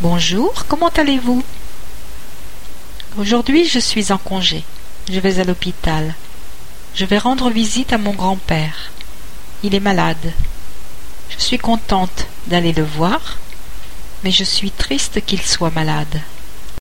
Bonjour, comment allez-vous? Aujourd'hui je suis en congé. Je vais à l'hôpital. Je vais rendre visite à mon grand-père. Il est malade. Je suis contente d'aller le voir, mais je suis triste qu'il soit malade.